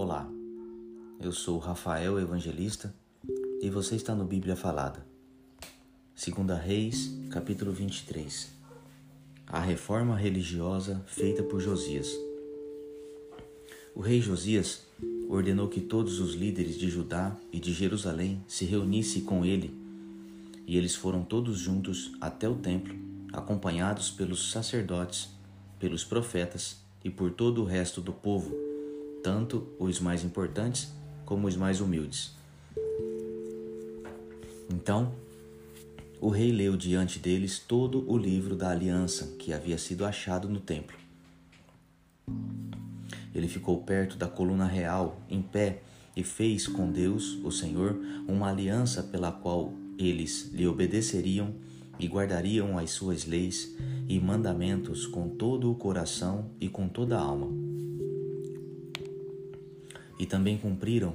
Olá, eu sou Rafael Evangelista e você está no Bíblia Falada. Segunda Reis, capítulo 23. A reforma religiosa feita por Josias. O rei Josias ordenou que todos os líderes de Judá e de Jerusalém se reunissem com ele, e eles foram todos juntos até o templo, acompanhados pelos sacerdotes, pelos profetas e por todo o resto do povo, tanto os mais importantes como os mais humildes. Então, o rei leu diante deles todo o livro da aliança que havia sido achado no templo. Ele ficou perto da coluna real, em pé, e fez com Deus, o Senhor, uma aliança pela qual eles lhe obedeceriam e guardariam as suas leis e mandamentos com todo o coração e com toda a alma. E também cumpriram,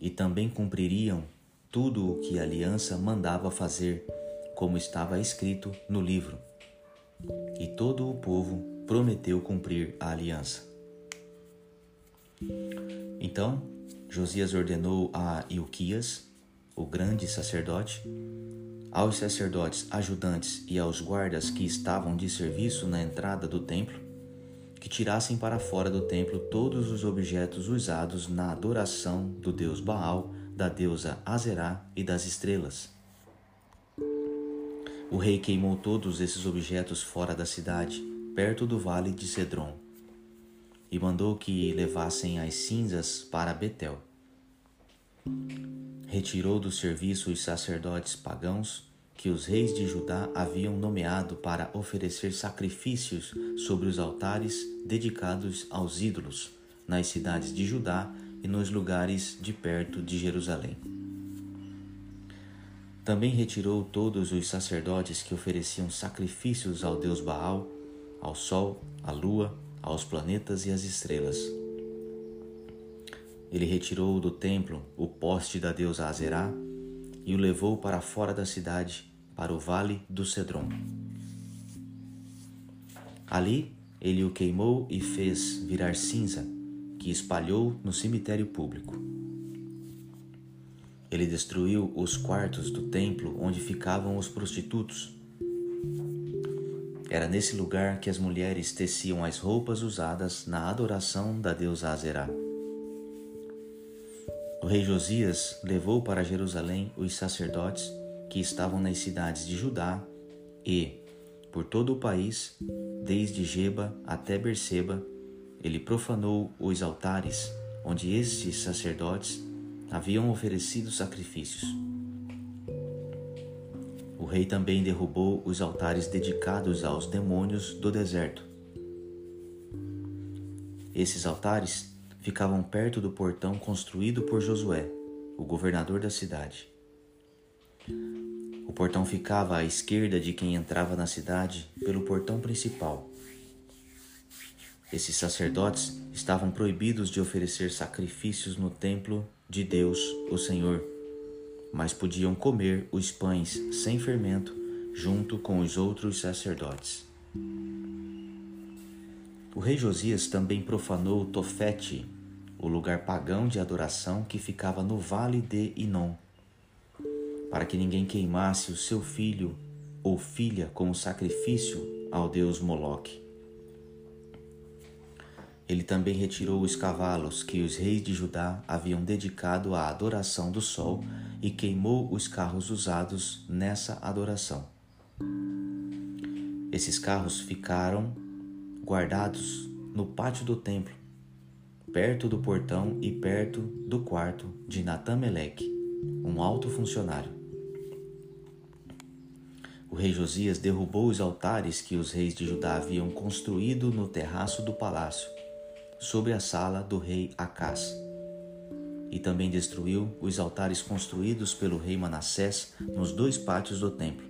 e também cumpririam tudo o que a aliança mandava fazer, como estava escrito no livro. E todo o povo prometeu cumprir a aliança. Então Josias ordenou a Ilquias, o grande sacerdote, aos sacerdotes ajudantes e aos guardas que estavam de serviço na entrada do templo, que tirassem para fora do templo todos os objetos usados na adoração do deus Baal, da deusa Azerá e das estrelas. O rei queimou todos esses objetos fora da cidade, perto do vale de Cedron e mandou que levassem as cinzas para Betel. Retirou do serviço os sacerdotes pagãos que os reis de Judá haviam nomeado para oferecer sacrifícios sobre os altares dedicados aos ídolos nas cidades de Judá e nos lugares de perto de Jerusalém. Também retirou todos os sacerdotes que ofereciam sacrifícios ao deus Baal, ao sol, à lua, aos planetas e às estrelas. Ele retirou do templo o poste da deusa Azerá e o levou para fora da cidade, para o vale do Cedron. Ali ele o queimou e fez virar cinza, que espalhou no cemitério público. Ele destruiu os quartos do templo onde ficavam os prostitutos era nesse lugar que as mulheres teciam as roupas usadas na adoração da deusa Azerá. O rei Josias levou para Jerusalém os sacerdotes que estavam nas cidades de Judá e, por todo o país, desde Geba até Berseba, ele profanou os altares onde estes sacerdotes haviam oferecido sacrifícios rei também derrubou os altares dedicados aos demônios do deserto. Esses altares ficavam perto do portão construído por Josué, o governador da cidade. O portão ficava à esquerda de quem entrava na cidade pelo portão principal. Esses sacerdotes estavam proibidos de oferecer sacrifícios no templo de Deus, o Senhor mas podiam comer os pães sem fermento junto com os outros sacerdotes. O rei Josias também profanou Tofete, o lugar pagão de adoração que ficava no vale de Inom, para que ninguém queimasse o seu filho ou filha como sacrifício ao deus Moloque. Ele também retirou os cavalos que os reis de Judá haviam dedicado à adoração do sol e queimou os carros usados nessa adoração. Esses carros ficaram guardados no pátio do templo, perto do portão e perto do quarto de Natameleque, um alto funcionário. O rei Josias derrubou os altares que os reis de Judá haviam construído no terraço do palácio sobre a sala do rei Acás. E também destruiu os altares construídos pelo rei Manassés nos dois pátios do templo.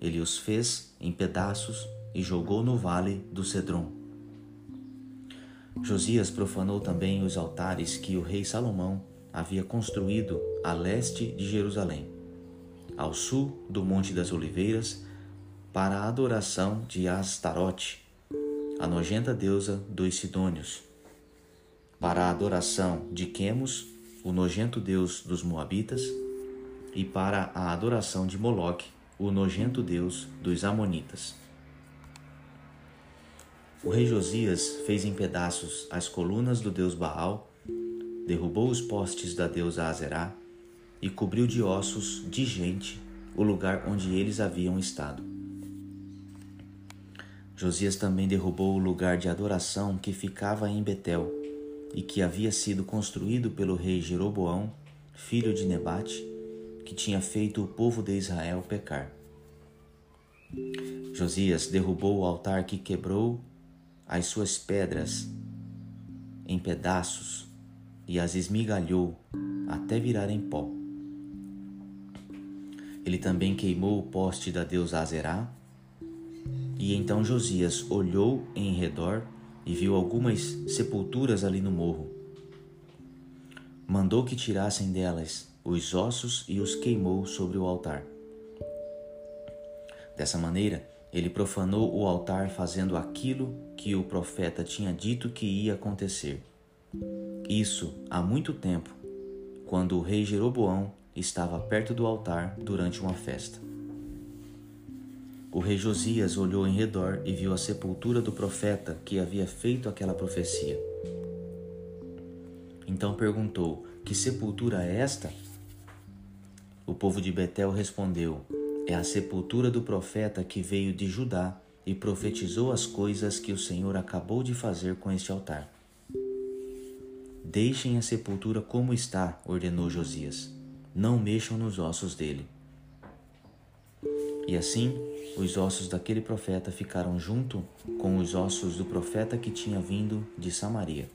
Ele os fez em pedaços e jogou no vale do Cedron. Josias profanou também os altares que o rei Salomão havia construído a leste de Jerusalém, ao sul do Monte das Oliveiras, para a adoração de Astarote, a nojenta deusa dos Sidônios. para a adoração de Quemos, o nojento deus dos Moabitas, e para a adoração de Moloque, o nojento deus dos Amonitas. O rei Josias fez em pedaços as colunas do deus Baal, derrubou os postes da deusa Azerá e cobriu de ossos de gente o lugar onde eles haviam estado. Josias também derrubou o lugar de adoração que ficava em Betel e que havia sido construído pelo rei Jeroboão, filho de Nebate, que tinha feito o povo de Israel pecar. Josias derrubou o altar que quebrou as suas pedras em pedaços e as esmigalhou até virarem pó. Ele também queimou o poste da deusa Azerá. E então Josias olhou em redor e viu algumas sepulturas ali no morro. Mandou que tirassem delas os ossos e os queimou sobre o altar. Dessa maneira, ele profanou o altar fazendo aquilo que o profeta tinha dito que ia acontecer. Isso há muito tempo, quando o rei Jeroboão estava perto do altar durante uma festa. O rei Josias olhou em redor e viu a sepultura do profeta que havia feito aquela profecia. Então perguntou: Que sepultura é esta? O povo de Betel respondeu: é a sepultura do profeta que veio de Judá e profetizou as coisas que o Senhor acabou de fazer com este altar. Deixem a sepultura como está, ordenou Josias. Não mexam nos ossos dele. E assim, os ossos daquele profeta ficaram junto com os ossos do profeta que tinha vindo de Samaria.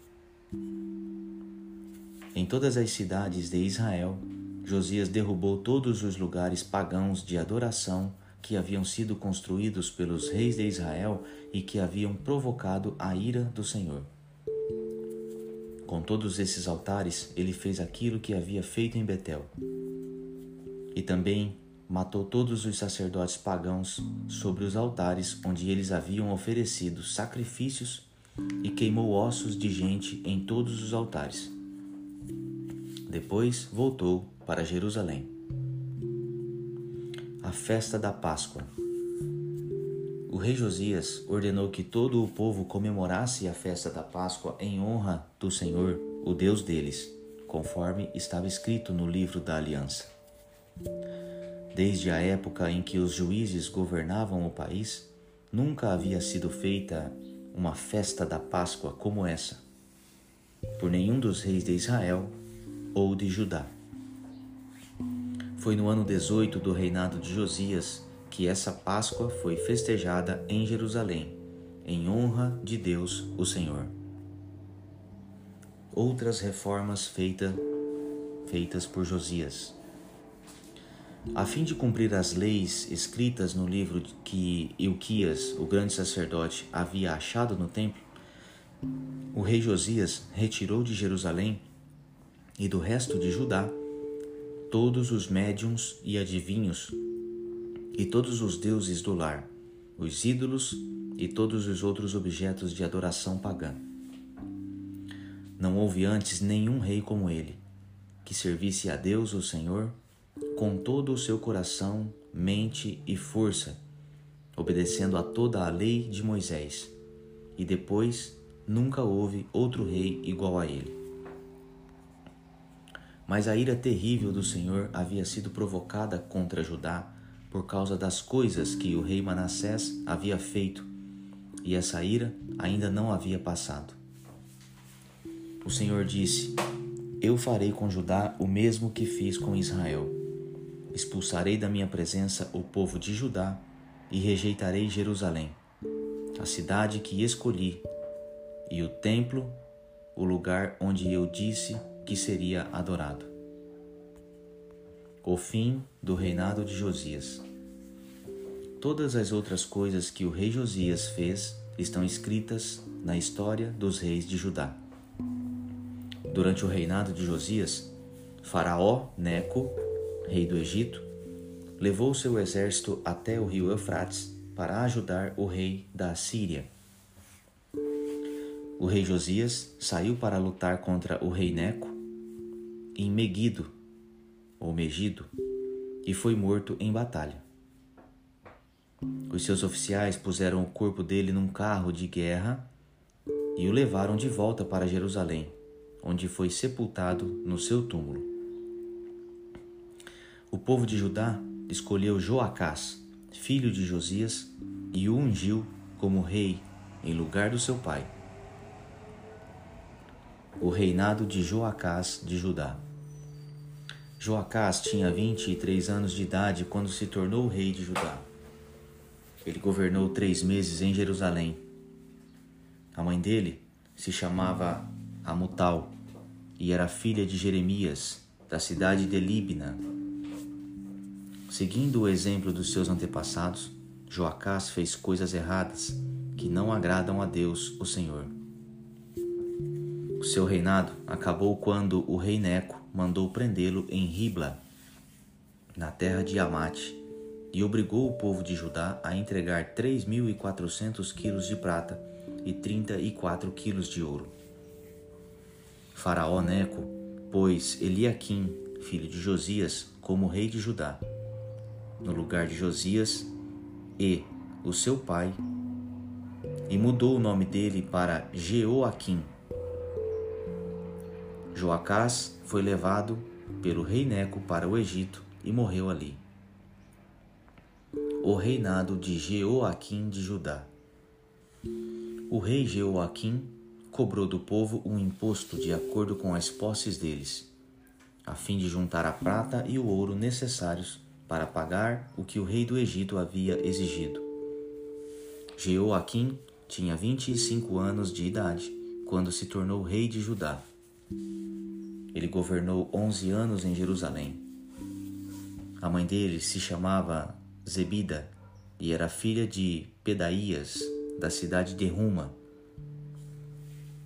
Em todas as cidades de Israel, Josias derrubou todos os lugares pagãos de adoração que haviam sido construídos pelos reis de Israel e que haviam provocado a ira do Senhor. Com todos esses altares, ele fez aquilo que havia feito em Betel. E também matou todos os sacerdotes pagãos sobre os altares onde eles haviam oferecido sacrifícios e queimou ossos de gente em todos os altares. Depois voltou para Jerusalém. A festa da Páscoa. O rei Josias ordenou que todo o povo comemorasse a festa da Páscoa em honra do Senhor, o Deus deles, conforme estava escrito no livro da aliança. Desde a época em que os juízes governavam o país, nunca havia sido feita uma festa da Páscoa como essa, por nenhum dos reis de Israel ou de Judá. Foi no ano 18 do reinado de Josias que essa Páscoa foi festejada em Jerusalém, em honra de Deus, o Senhor. Outras reformas feita, feitas por Josias. A fim de cumprir as leis escritas no livro que Ilquias, o grande sacerdote, havia achado no templo, o rei Josias retirou de Jerusalém e do resto de Judá todos os médiums e adivinhos e todos os deuses do lar, os ídolos e todos os outros objetos de adoração pagã. Não houve antes nenhum rei como ele, que servisse a Deus, o Senhor, com todo o seu coração, mente e força, obedecendo a toda a lei de Moisés. E depois nunca houve outro rei igual a ele. Mas a ira terrível do Senhor havia sido provocada contra Judá por causa das coisas que o rei Manassés havia feito, e essa ira ainda não havia passado. O Senhor disse: Eu farei com Judá o mesmo que fiz com Israel. Expulsarei da minha presença o povo de Judá e rejeitarei Jerusalém, a cidade que escolhi, e o templo, o lugar onde eu disse que seria adorado. O fim do reinado de Josias. Todas as outras coisas que o rei Josias fez estão escritas na história dos reis de Judá. Durante o reinado de Josias, Faraó Neco, rei do Egito, levou seu exército até o rio Eufrates para ajudar o rei da Síria. o rei Josias saiu para lutar contra o rei Neco em Megido, ou Megido, e foi morto em batalha. Os seus oficiais puseram o corpo dele num carro de guerra e o levaram de volta para Jerusalém, onde foi sepultado no seu túmulo. O povo de Judá escolheu Joacás, filho de Josias, e o ungiu como rei em lugar do seu pai. O reinado de Joacás de Judá. Joacás tinha vinte e três anos de idade quando se tornou rei de Judá. Ele governou três meses em Jerusalém. A mãe dele se chamava Amutal e era filha de Jeremias, da cidade de Líbina. Seguindo o exemplo dos seus antepassados, Joacás fez coisas erradas que não agradam a Deus, o Senhor. Seu reinado acabou quando o rei Neco mandou prendê-lo em Ribla, na terra de Amate, e obrigou o povo de Judá a entregar 3.400 quilos de prata e 34 quilos de ouro. Faraó Neco pôs Eliaquim, filho de Josias, como rei de Judá, no lugar de Josias e o seu pai, e mudou o nome dele para Jeoaquim. Joacás foi levado pelo rei Neco para o Egito e morreu ali o reinado de Jeoaquim de Judá. O rei Jeoaquim cobrou do povo um imposto de acordo com as posses deles, a fim de juntar a prata e o ouro necessários para pagar o que o rei do Egito havia exigido. Jeoaquim tinha vinte e cinco anos de idade quando se tornou rei de Judá. Ele governou onze anos em Jerusalém. A mãe dele se chamava Zebida, e era filha de Pedaías, da cidade de Ruma.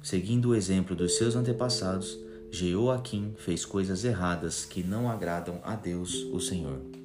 Seguindo o exemplo dos seus antepassados, Jeoaquim fez coisas erradas que não agradam a Deus, o Senhor.